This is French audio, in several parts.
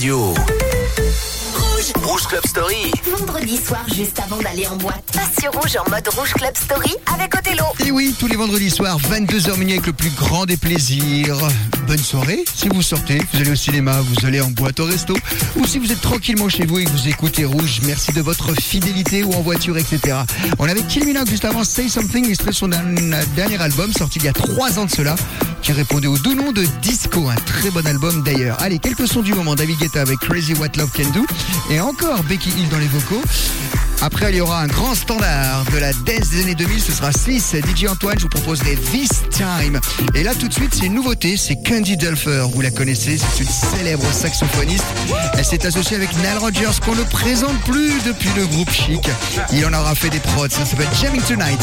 radio. Rouge. Rouge Club Story. Vendredi soir, juste avant d'aller en boîte. Passe sur Rouge en mode Rouge Club Story avec Othello. Et oui, tous les vendredis soirs, 22h minuit avec le plus grand des plaisirs. Bonne soirée. Si vous sortez, vous allez au cinéma, vous allez en boîte au resto, ou si vous êtes tranquillement chez vous et que vous écoutez Rouge, merci de votre fidélité ou en voiture, etc. On avait Kill Minogue juste avant Say Something, extrait de son dernier album sorti il y a trois ans de cela, qui répondait au doux nom de Disco, un très bon album d'ailleurs. Allez, quelques sons du moment, David Guetta avec Crazy What Love Can Do, et encore Becky Hill dans les vocaux. Après, il y aura un grand standard de la dance des années 2000, ce sera Swiss. DJ Antoine, je vous propose les This Time. Et là, tout de suite, c'est une nouveauté, c'est Candy Dulfer. Vous la connaissez, c'est une célèbre saxophoniste. Elle s'est associée avec Nile Rodgers, qu'on ne présente plus depuis le groupe Chic. Il en aura fait des prods, ça s'appelle Jamming Tonight.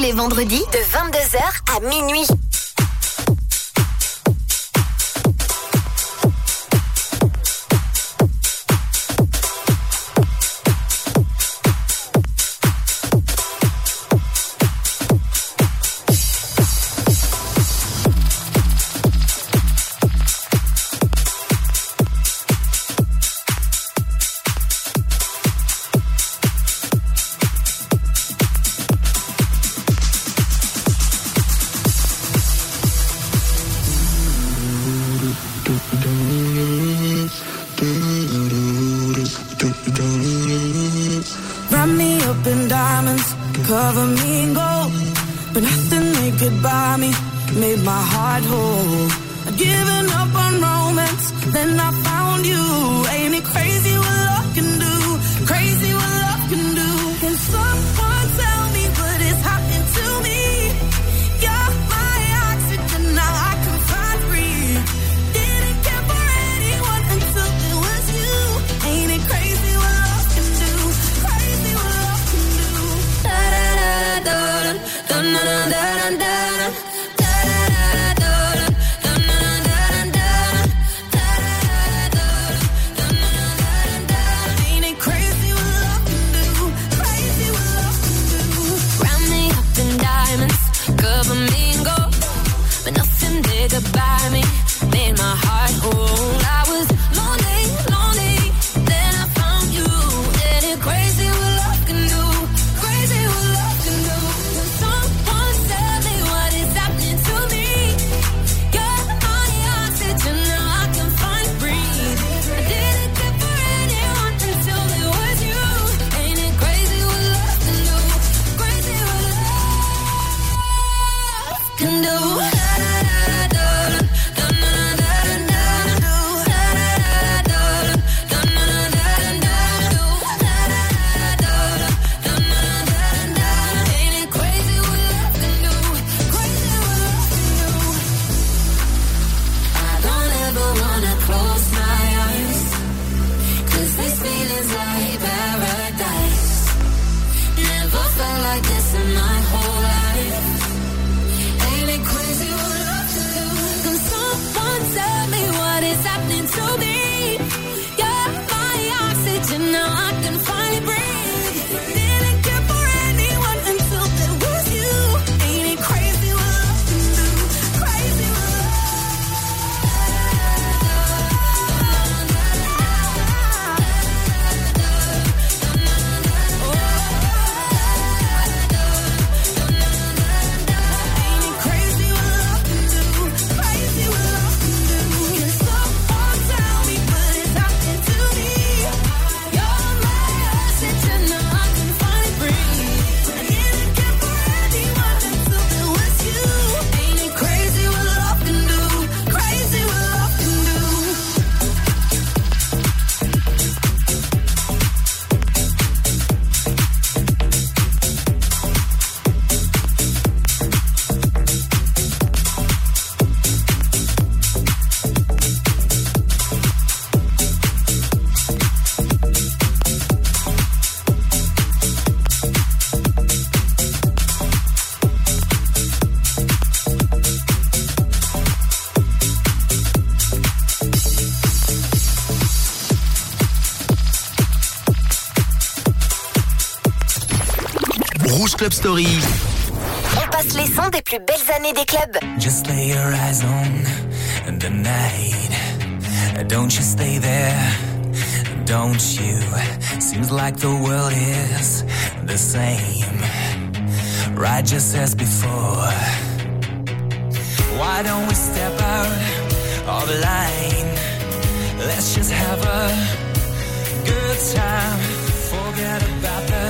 Les vendredis de 22h à minuit. Wrap me up in diamonds, cover me in gold. But nothing they could buy me made my heart whole. I'd given up on romance, then I found you. Club Story. On passe les sons des plus belles années des clubs. Just lay your eyes on the night. Don't you stay there, don't you? Seems like the world is the same. Right just as before. Why don't we step out of the line? Let's just have a good time. Forget about the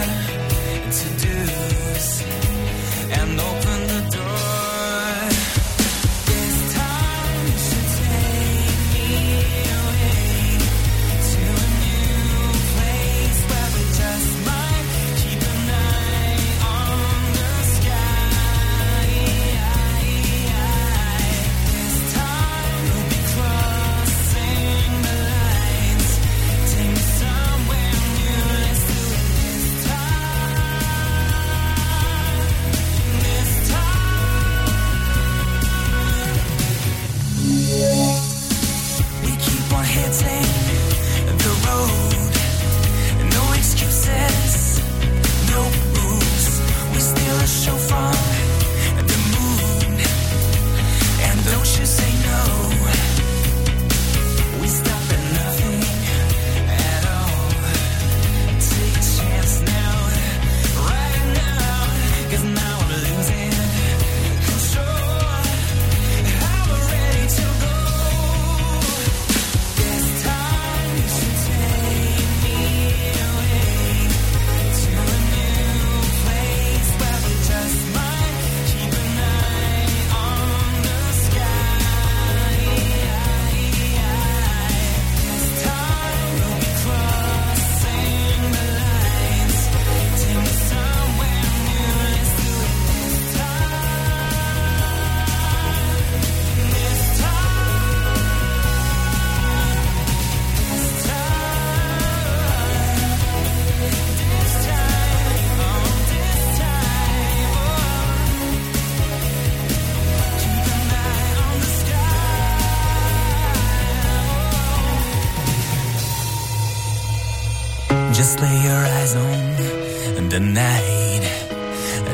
Just lay your eyes on the night.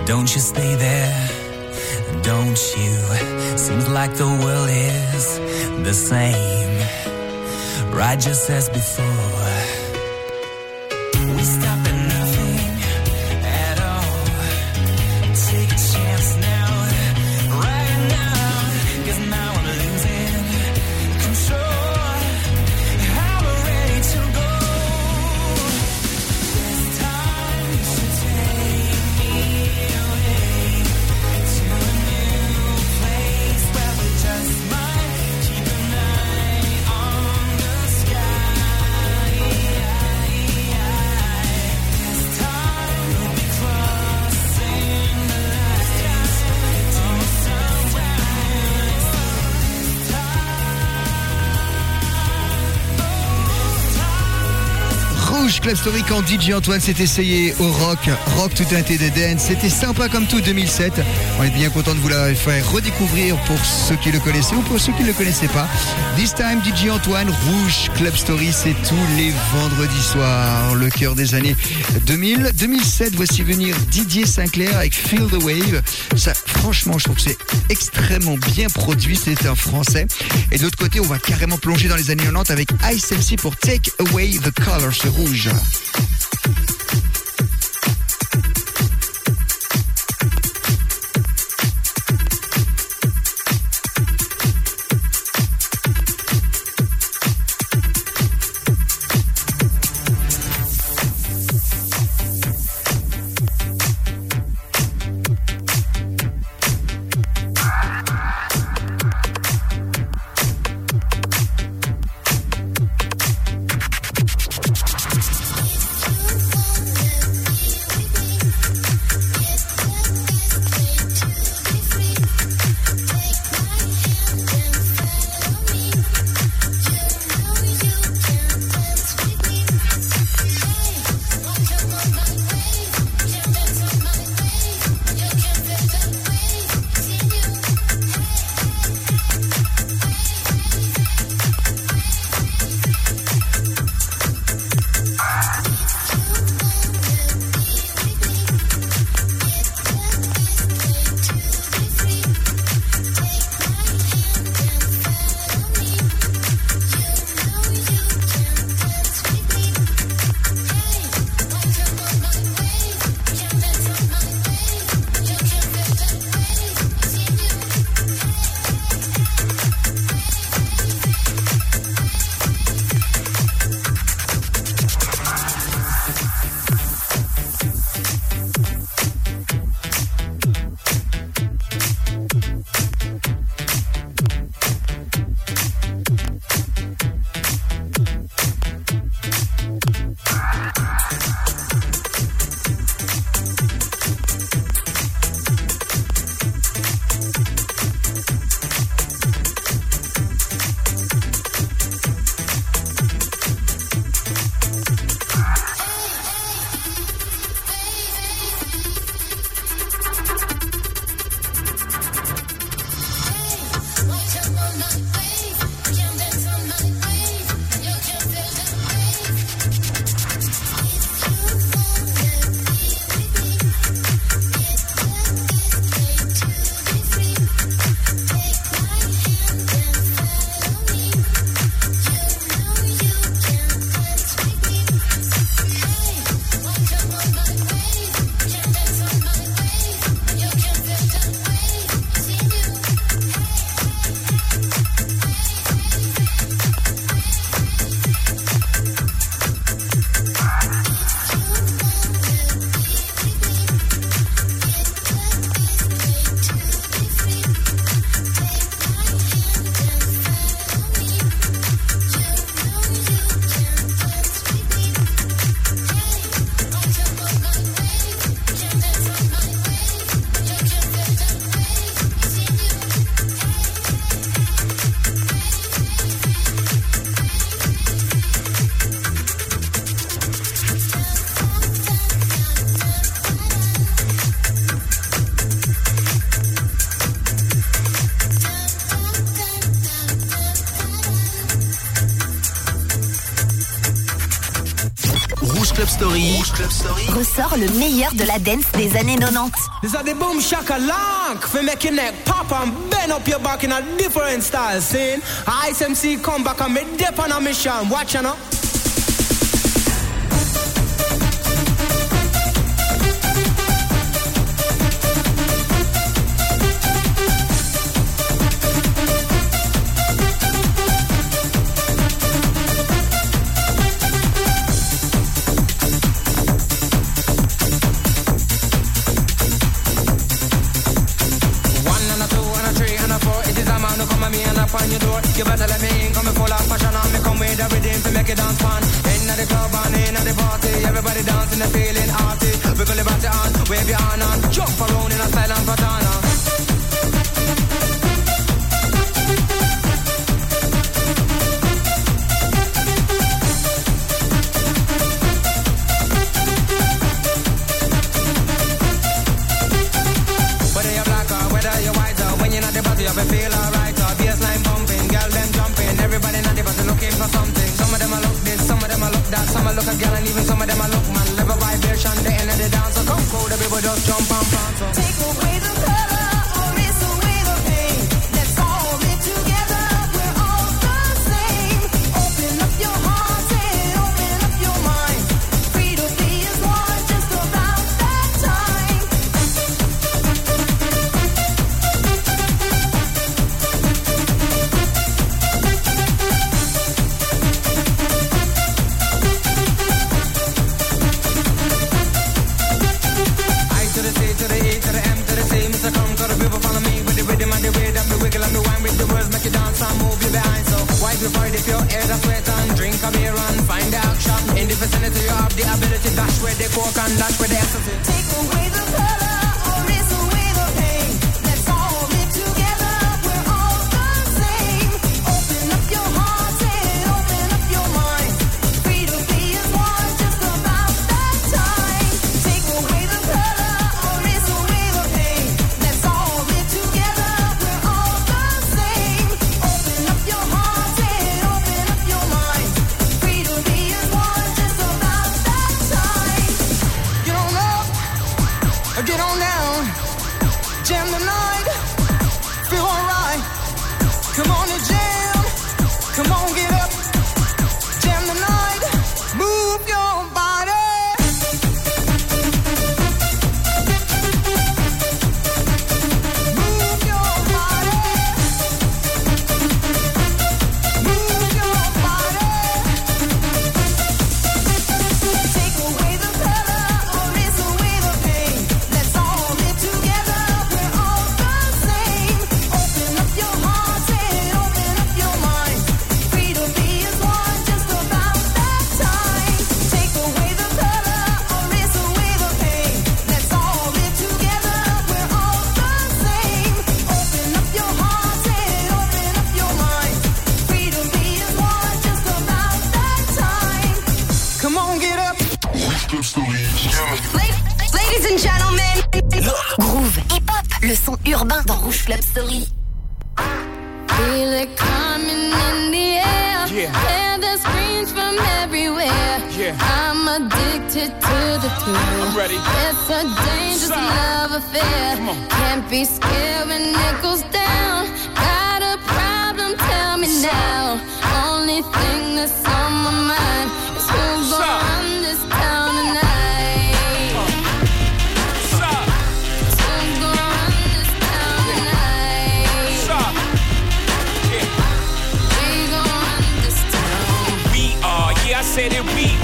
Don't you stay there, don't you? Seems like the world is the same, right just as before. Club Story quand DJ Antoine s'est essayé au rock, rock tout un thé de dance. C'était sympa comme tout 2007. On est bien content de vous la faire redécouvrir pour ceux qui le connaissaient ou pour ceux qui ne le connaissaient pas. This time DJ Antoine, Rouge Club Story, c'est tous les vendredis soirs, le cœur des années 2000. 2007, voici venir Didier Sinclair avec Feel the Wave. Franchement, je trouve que c'est extrêmement bien produit. C'est un français. Et de l'autre côté, on va carrément plonger dans les années 90 avec Ice MC pour Take Away the Colors rouge. Yeah. le meilleur de la dance des années 90. knock on your door, you better let me in. Coming full of passion, and me come with everything to make it dance fun. In the club and in the party, everybody dancing, they feeling arty. Wiggle your body on, wave your hand on, jump around in a silent patana.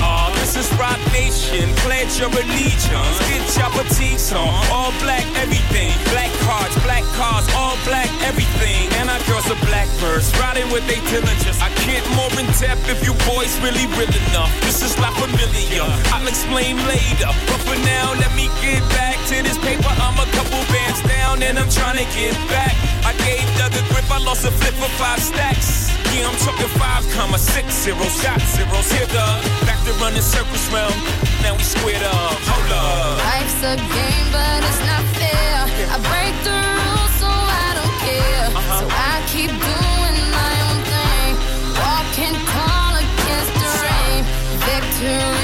are. This is Rock Nation. Pledge your allegiance. Get your petites on. All black everything. Black cards, black cars, all black everything. And our girls are blackbirds, riding with their diligence. I get more in depth if you boys really real enough. This is not familiar. I'll explain later. But for now, let me get back to this paper. I'm a couple bands down and I'm trying to get back. I gave Doug a grip, I lost a flip for five stacks. Yeah, I'm talking five comma six zeros, shot zeros. Here the back to running circles round. Now we squared up. Hold up. Life's a game, but it's not fair. I break the rules, so I don't care. Uh-huh. So I keep doing my own thing. Walk and call against the rain. Victory.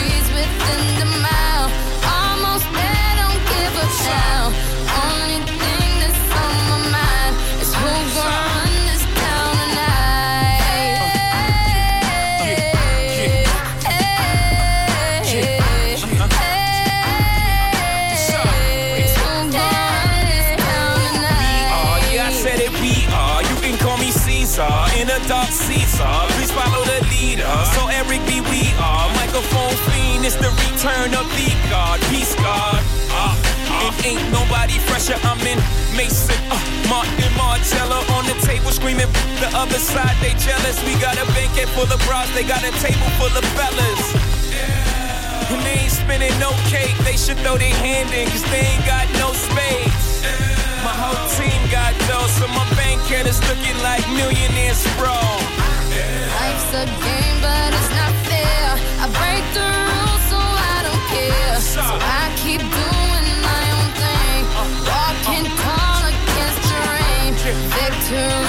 Return of the God. Peace God. Uh, uh. It ain't nobody fresher. I'm in Mason, uh, Martin Marcello on the table screaming. The other side they jealous. We got a banquet full of bras. They got a table full of fellas. And they ain't spinning no cake. They should throw their hand in, cause they ain't got no space. My whole team got dough, so my bank account is looking like millionaires, bro. Life's a game, but it's not fair. I break the rules, so I. Keep doing my own thing. Walking against the rain. Victories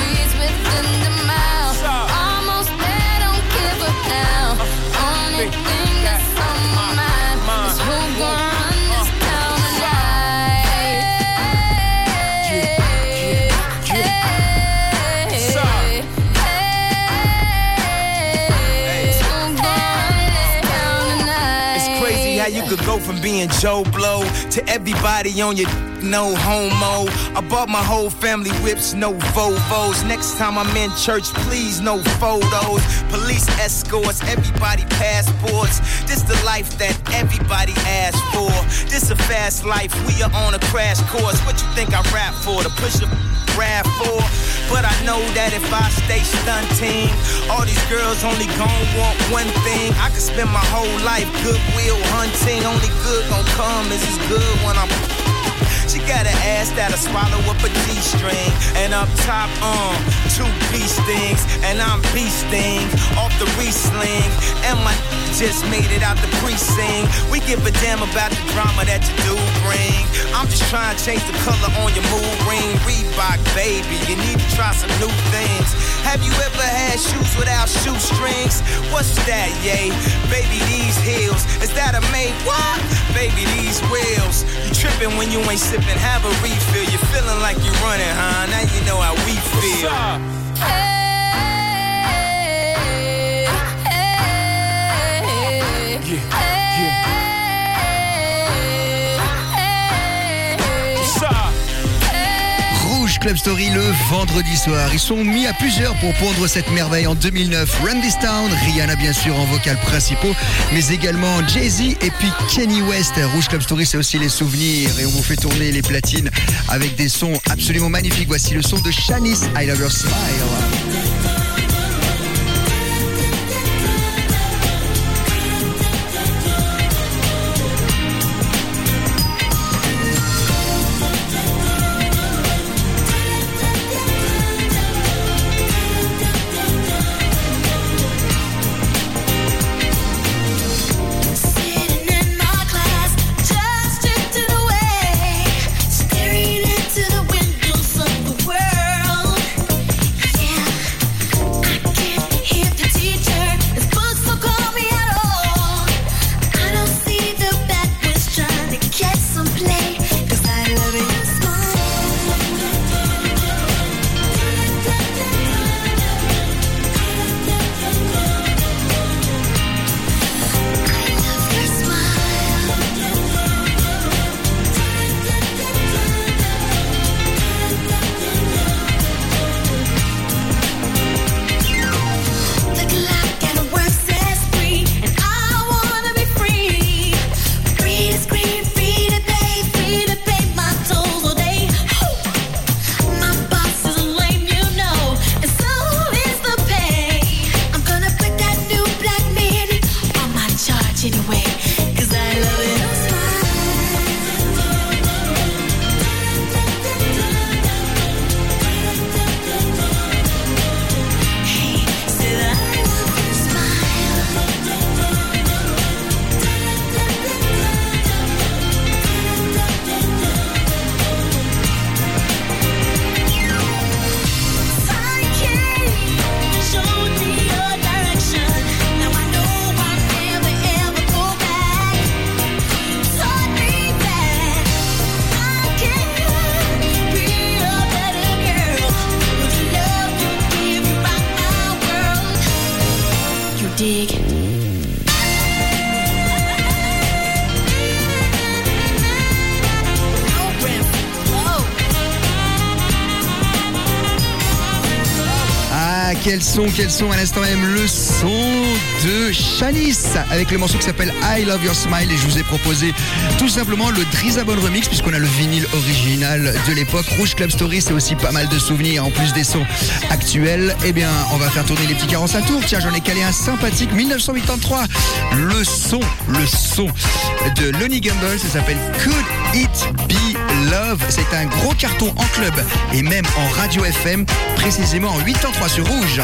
being Joe Blow to everybody on your no homo. I bought my whole family whips, no Vovos. Next time I'm in church, please no photos. Police escorts, everybody passports. This the life that everybody asks for. This a fast life, we are on a crash course. What you think I rap for? To push a rap for? But I know that if I stay stunting, all these girls only gon' want one thing. I could spend my whole life goodwill hunting. Only good gon' come is as good when I'm. She got an ass that'll swallow up a G-string. And up top, um, two beast things. And I'm beasting off the re-sling. And my just made it out the precinct. We give a damn about the drama that you do bring. I'm just trying to change the color on your mood ring. Reebok, baby, you need to try some new things. Have you ever had shoes without shoestrings? What's that, yay? Baby, these heels. Is that a made what? Baby, these wheels. You tripping when you ain't sipping, have a refill. You're feeling like you're running, huh? Now you know how we feel. Club Story le vendredi soir. Ils sont mis à plusieurs pour pondre cette merveille en 2009. Run This Town, Rihanna bien sûr en vocal principaux, mais également Jay-Z et puis Kenny West. Rouge Club Story, c'est aussi les souvenirs et on vous fait tourner les platines avec des sons absolument magnifiques. Voici le son de Shanice, I Love Your Smile. Son, quel son à l'instant même le son de Shanice avec le morceau qui s'appelle I Love Your Smile et je vous ai proposé tout simplement le Drizabon remix puisqu'on a le vinyle original de l'époque. Rouge Club Story c'est aussi pas mal de souvenirs en plus des sons actuels. Eh bien on va faire tourner les petits carences à tour. Tiens j'en ai calé un sympathique 1983. Le son, le son de Lonnie Gamble, ça s'appelle Could It Be? Love. C'est un gros carton en club et même en radio FM, précisément en 8 ans 3 sur Rouge.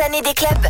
Années des clubs.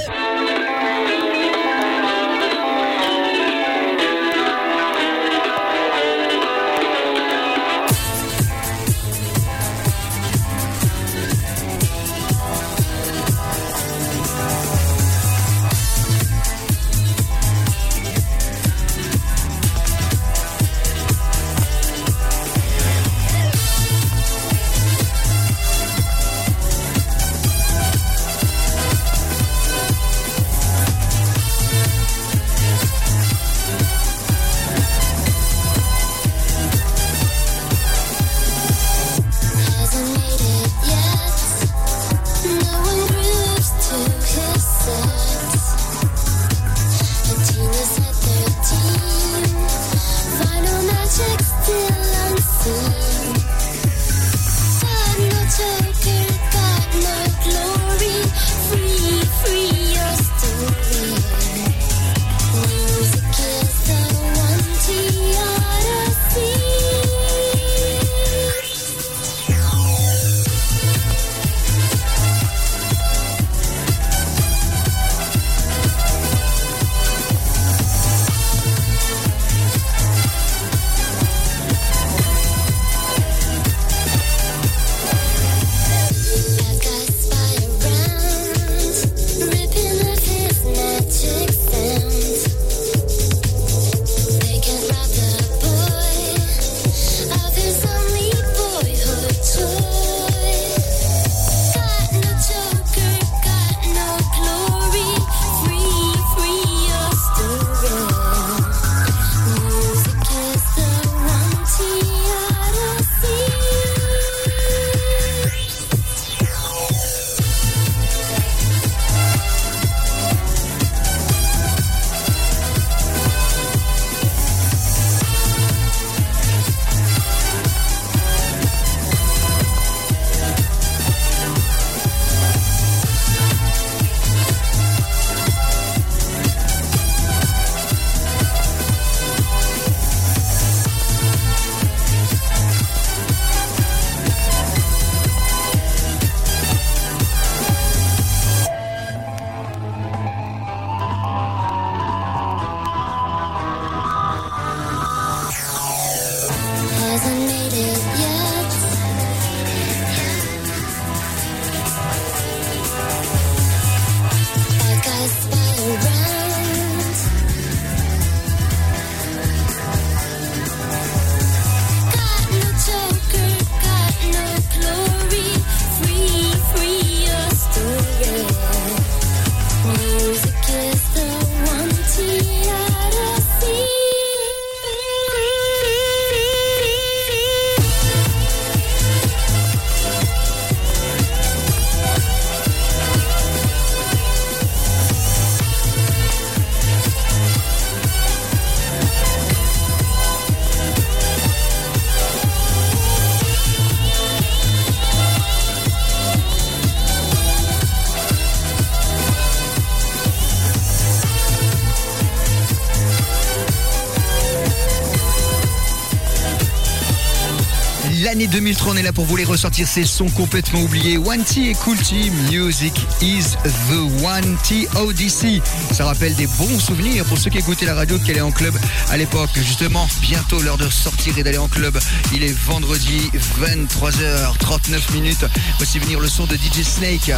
L'année 2003, on est là pour vous les ressortir ces sons complètement oubliés. One T et Cool T, Music is the One T Odyssey. Ça rappelle des bons souvenirs pour ceux qui écoutaient la radio, qui allaient en club à l'époque. Justement, bientôt l'heure de sortir et d'aller en club. Il est vendredi 23h39 minutes. Voici venir le son de DJ Snake.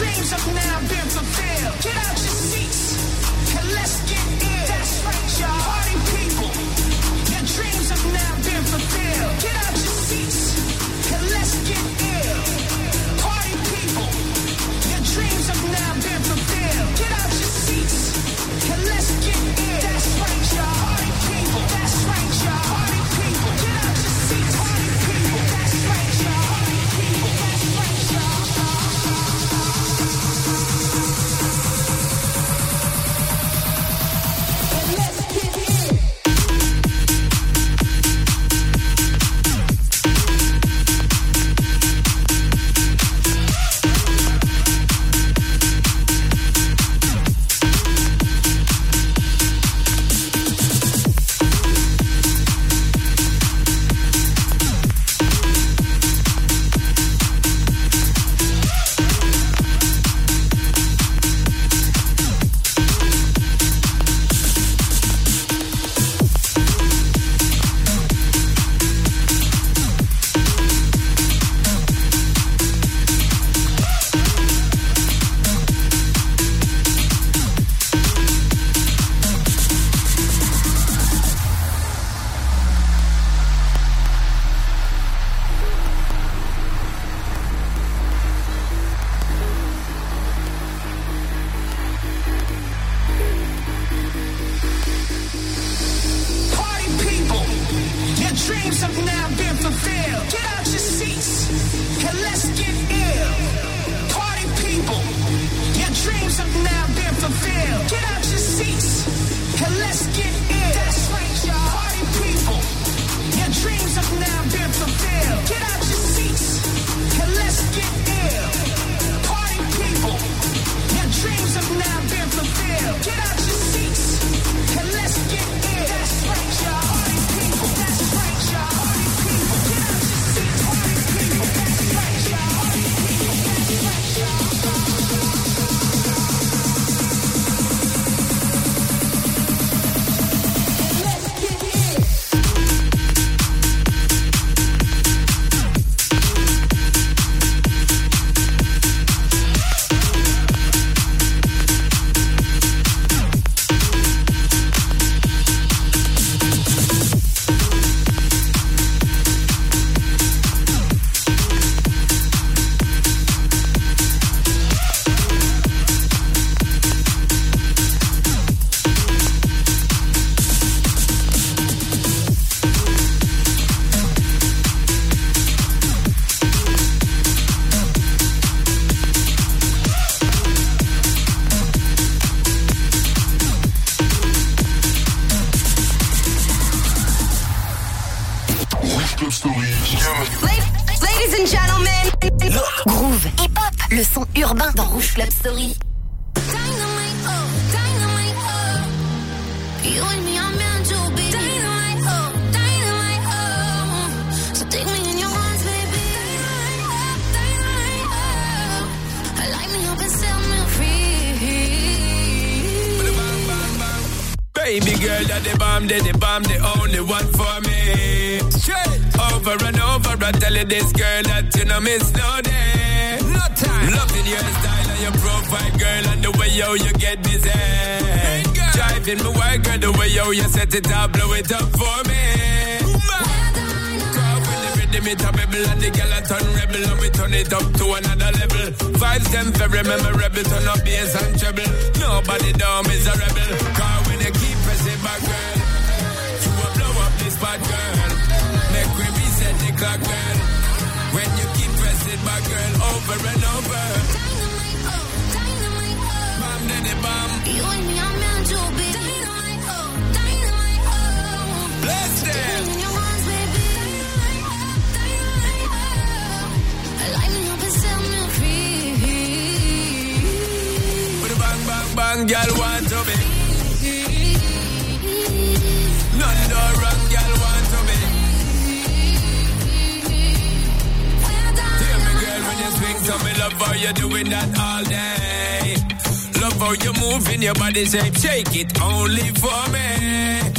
Dreams have now been fulfilled. Get out your seats and let's get ill. That's right, y'all. Party people, your dreams have now been fulfilled. Get out your seats and gentlemen. Groove et pop, le son urbain dans Rouge Club Story. Dynamite, oh, dynamite, oh. You and me are meant to be. Dynamite, oh, dynamite, oh. So take me in your arms, baby. Dynamite, oh, dynamite, oh. Light me up and set me free. Baby girl, that the bomb, that the bomb, the only one for me. Over and over, I tell you this girl that you know miss no day. No time. Loving your style and your profile, girl, and the way yo you get busy. Driving me wild, girl, the way yo you set it up, blow it up for me. Cause when the rhythm it a rebel and the girl a turn rebel and we turn it up to another level. Vibes them very memorable, turn up bass and treble. Nobody down is a rebel. Cause when you keep pressing back, girl, you will blow up this bad girl o'clock. When you keep pressing my girl over and over. Dynamite, oh, dynamite, oh. You and me, I'm meant to be. Dynamite, oh, dynamite, oh. Bang, bang, girl, want to be. London. Swing to me, love how you're doing that all day. Love how you're moving your body shape, shake it only for me.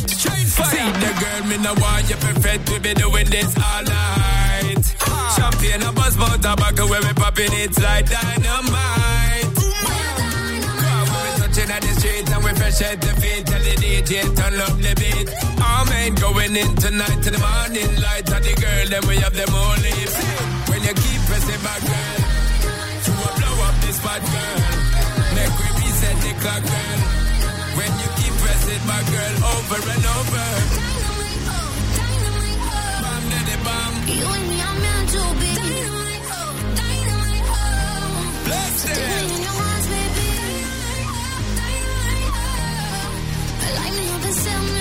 Straight fire. See the girl, me no want you perfect, we be doing this all night. Uh-huh. Champagne, a buzz, mouth, tobacco, where we popping it like dynamite. Come when we touching at the street and we fresh at the feet. Tell the DJ turn up the beat. All men going in tonight to the morning light. And the girl, then we have them all leave. When you keep pressing back, girl, you will blow up this bad girl. Make we reset the clock, girl. When you keep pressing back, girl, over and over. Bam, daddy, bam. You and me are meant to be. Dynamite, oh, dynamite, oh. Bless Take them. in your arms, baby. Dynamite, oh. Light me up and set me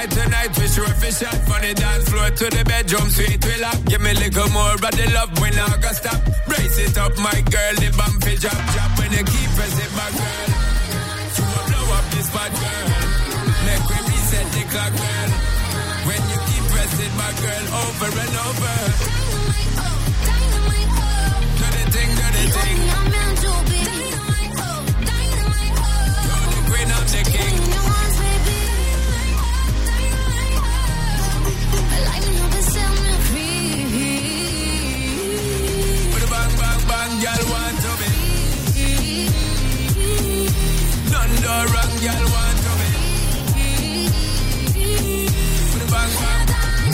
Tonight, tonight, we sure fish out from the dance floor to the bedroom sweet. We lock, give me a little more of the love when I go stop. Brace it up, my girl, the bump is drop, drop. When you keep pressing my girl. Will blow up this bad girl. Make we reset the clock, girl. When you keep pressing back, girl, over and over. None no wrong, girl want to be. With a bang, bang.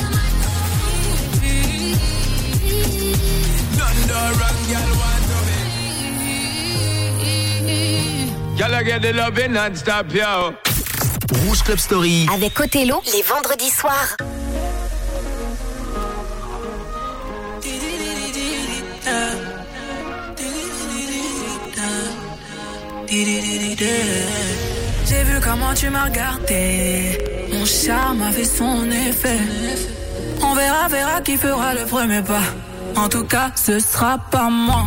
None no wrong, girl want to be. Girl, I get the loving non-stop, yo. Rouge Club Story. Avec Othello, les vendredis soirs. J'ai vu comment tu m'as regardé. Mon charme a fait son effet. On verra, verra qui fera le premier pas. En tout cas, ce sera pas moi.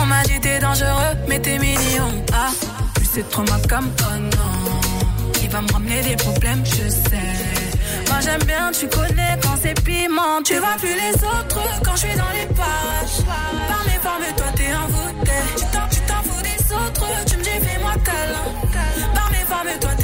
On m'a dit t'es dangereux, mais t'es mignon. Ah, tu sais trop ma comme oh non. Il va me ramener des problèmes, je sais. Moi j'aime bien, tu connais quand c'est piment. Tu vois plus les autres quand je suis dans les pages. Par mes formes, toi t'es envoûté. Tu câlin. Par mes formes, toi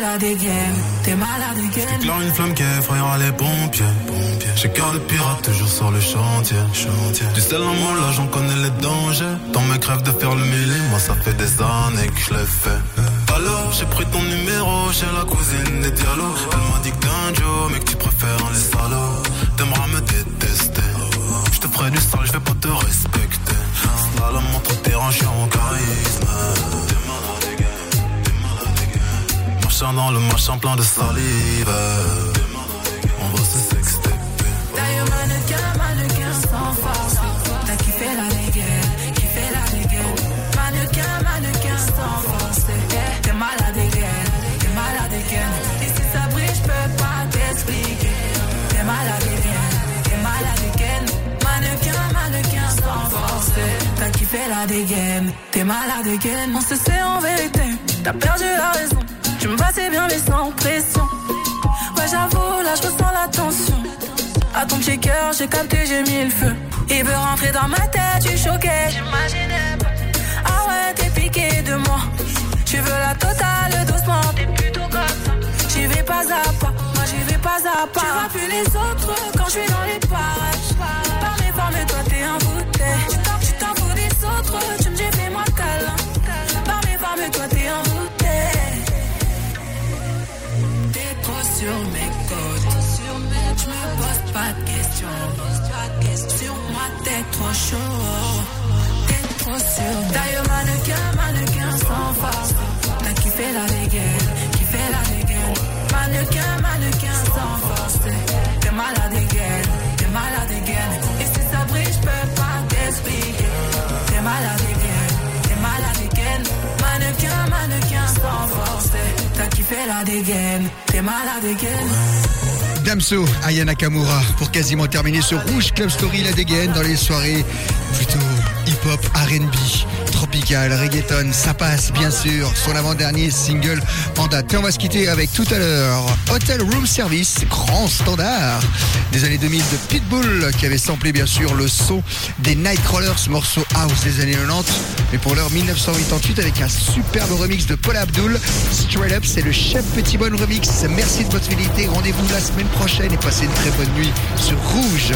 La dégaine, t'es malade again. Éclaire une flamme qui effrayera les pompiers. J'ai cœur de pirate toujours sur le chantier. Du sel en moi là j'en connais les dangers. Dans mes crèves de faire le mêlé, moi ça fait des années que je l'ai fait. Alors j'ai pris ton numéro chez la cousine des Diallo Elle m'a dit que t'es un Joe mais que tu préfères les salauds T'aimeras me détester Je te ferai du sale, je vais pas te respecter Slalom montre tes rangs, en charisme Dans le machin plein de salive On va se sexter D'ailleurs, mannequin, mannequin sans force. T'as kiffé la dégaine, kiffé la dégaine. Mannequin, mannequin sans force. Eh, T'es malade again, t'es malade again. Et si ça brille, j'peux pas t'expliquer. T'es malade again, t'es malade again. Mannequin, mannequin sans force. T'as kiffé la dégaine, t'es malade again. On se sait en vérité, t'as perdu la raison. Tu me passais bien mais sans pression. Ouais, j'avoue, là, je ressens la tension. À ton petit cœur, j'ai capté, j'ai mis le feu. Il veut rentrer dans ma tête, tu choquais. J'imaginais pas. Ah ouais, t'es piqué de moi. Tu veux la totale doucement, t'es plutôt comme ça. J'y vais pas à pas, moi j'y vais pas à pas. Tu vois plus les autres quand je suis dans les parages. Par mes formes, toi t'es envoûté. Tu pas de questions. Sur moi, t'es trop chaud. T'es trop sûr. D'ailleurs, mannequin, mannequin sans force. T'as kiffé la dégaine, kiffé la dégaine. Mannequin, mannequin sans force. T'es malade again, t'es malade again. Et si ça brille, j'peux pas t'expliquer. T'es malade again, t'es malade again. Mannequin, mannequin sans force. T'as kiffé la dégaine, t'es malade again. Damso, Aya Nakamura, pour quasiment terminer ce Rouge Club Story, la dégaine dans les soirées plutôt hip-hop, R&B, tropical, reggaeton, ça passe bien sûr, son avant-dernier single en date. Et on va se quitter avec tout à l'heure Hotel Room Service, grand standard des années 2000 de Pitbull, qui avait samplé bien sûr le son des Nightcrawlers, morceau house des années 90, mais pour l'heure 1988 avec un superbe remix de Paul Abdul, Straight Up, c'est le chef Petit Bonne remix. Merci de votre fidélité, rendez-vous la semaine prochaine et passez une très bonne nuit sur Rouge.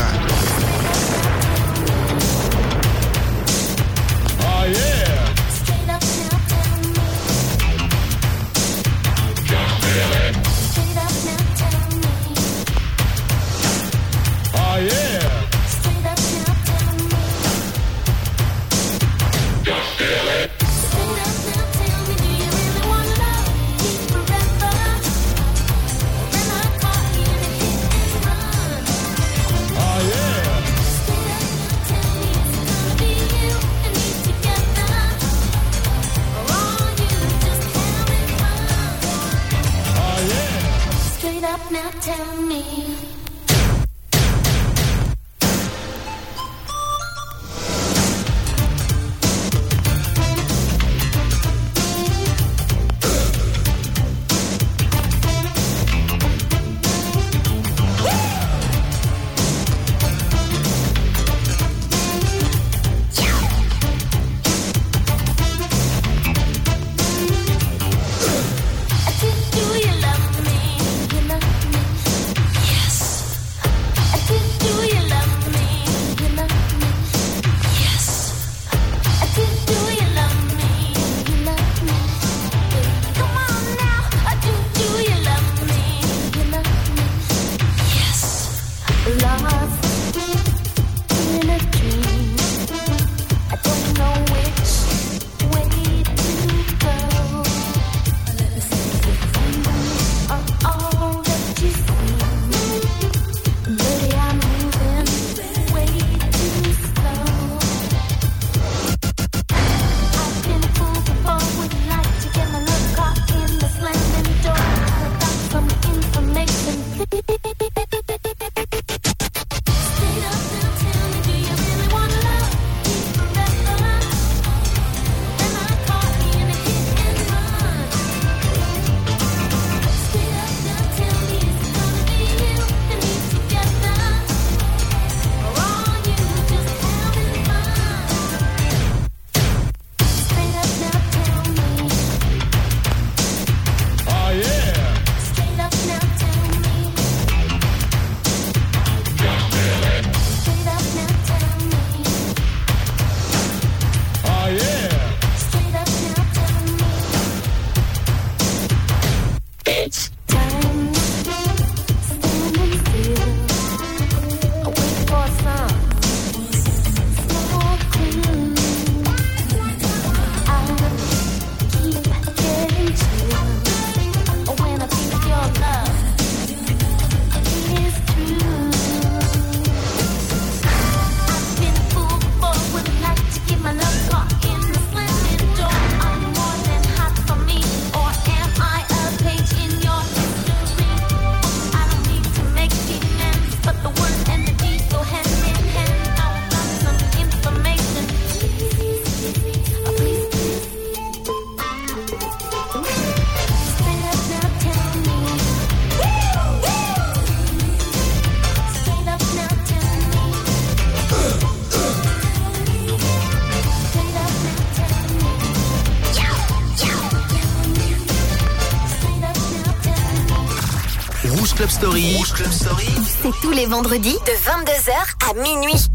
C'est tous les vendredis de 22h à minuit.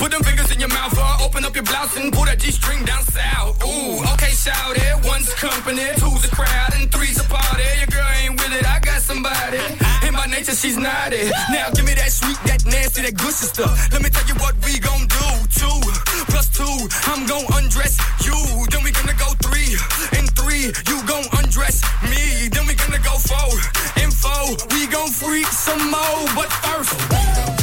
Put them fingers in your mouth, or open up your blouse and pull that G-string down south. Ooh, okay, shout it. One's company, two's a crowd, and three's a party. Your girl ain't with it, I got somebody. And by nature, she's naughty. Now give me that sweet, that nasty, that good stuff. Let me tell you what we gon' do. Two plus two, I'm gon' undress you. Then we gonna go three and three, you gon' undress me. Then we gonna go four and four, we gon' freak some more. But first.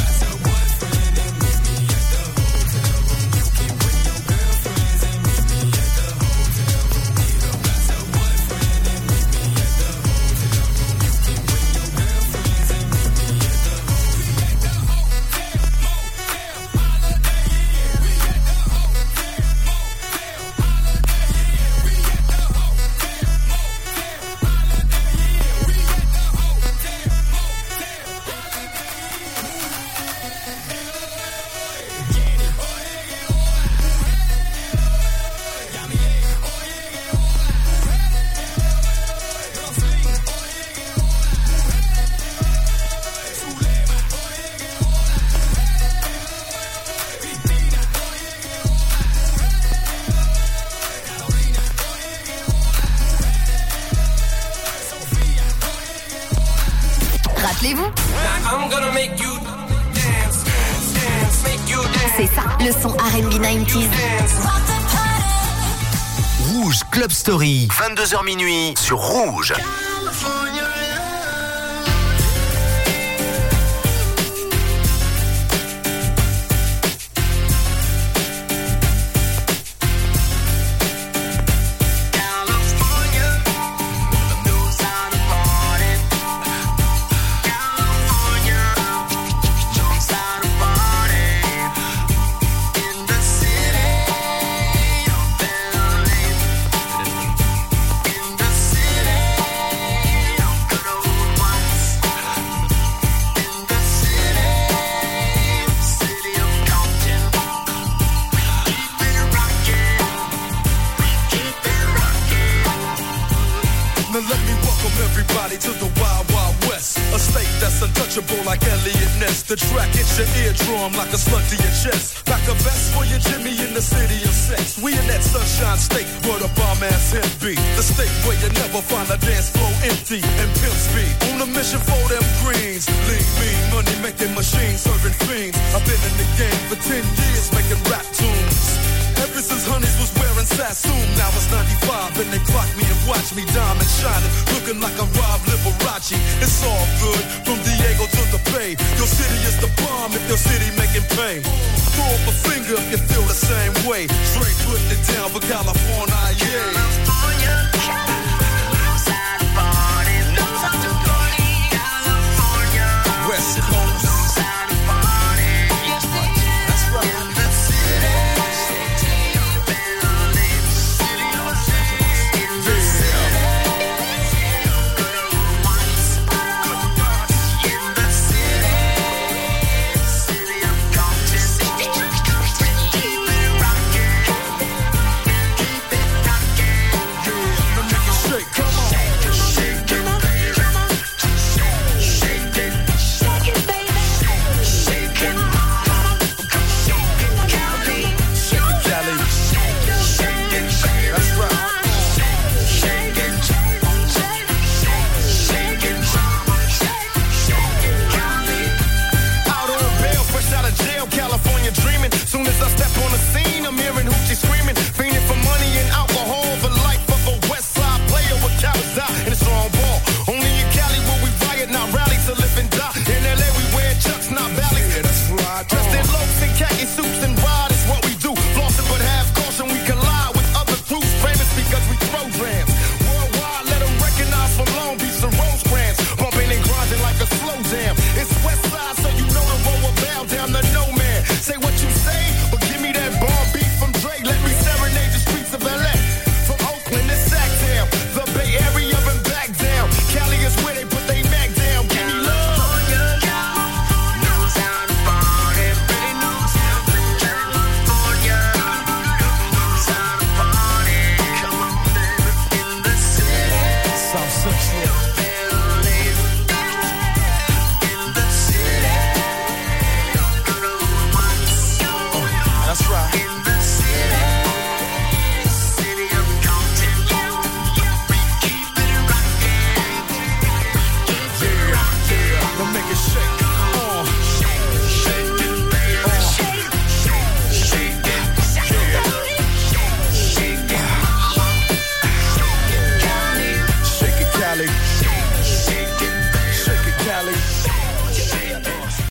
22h minuit sur Rouge.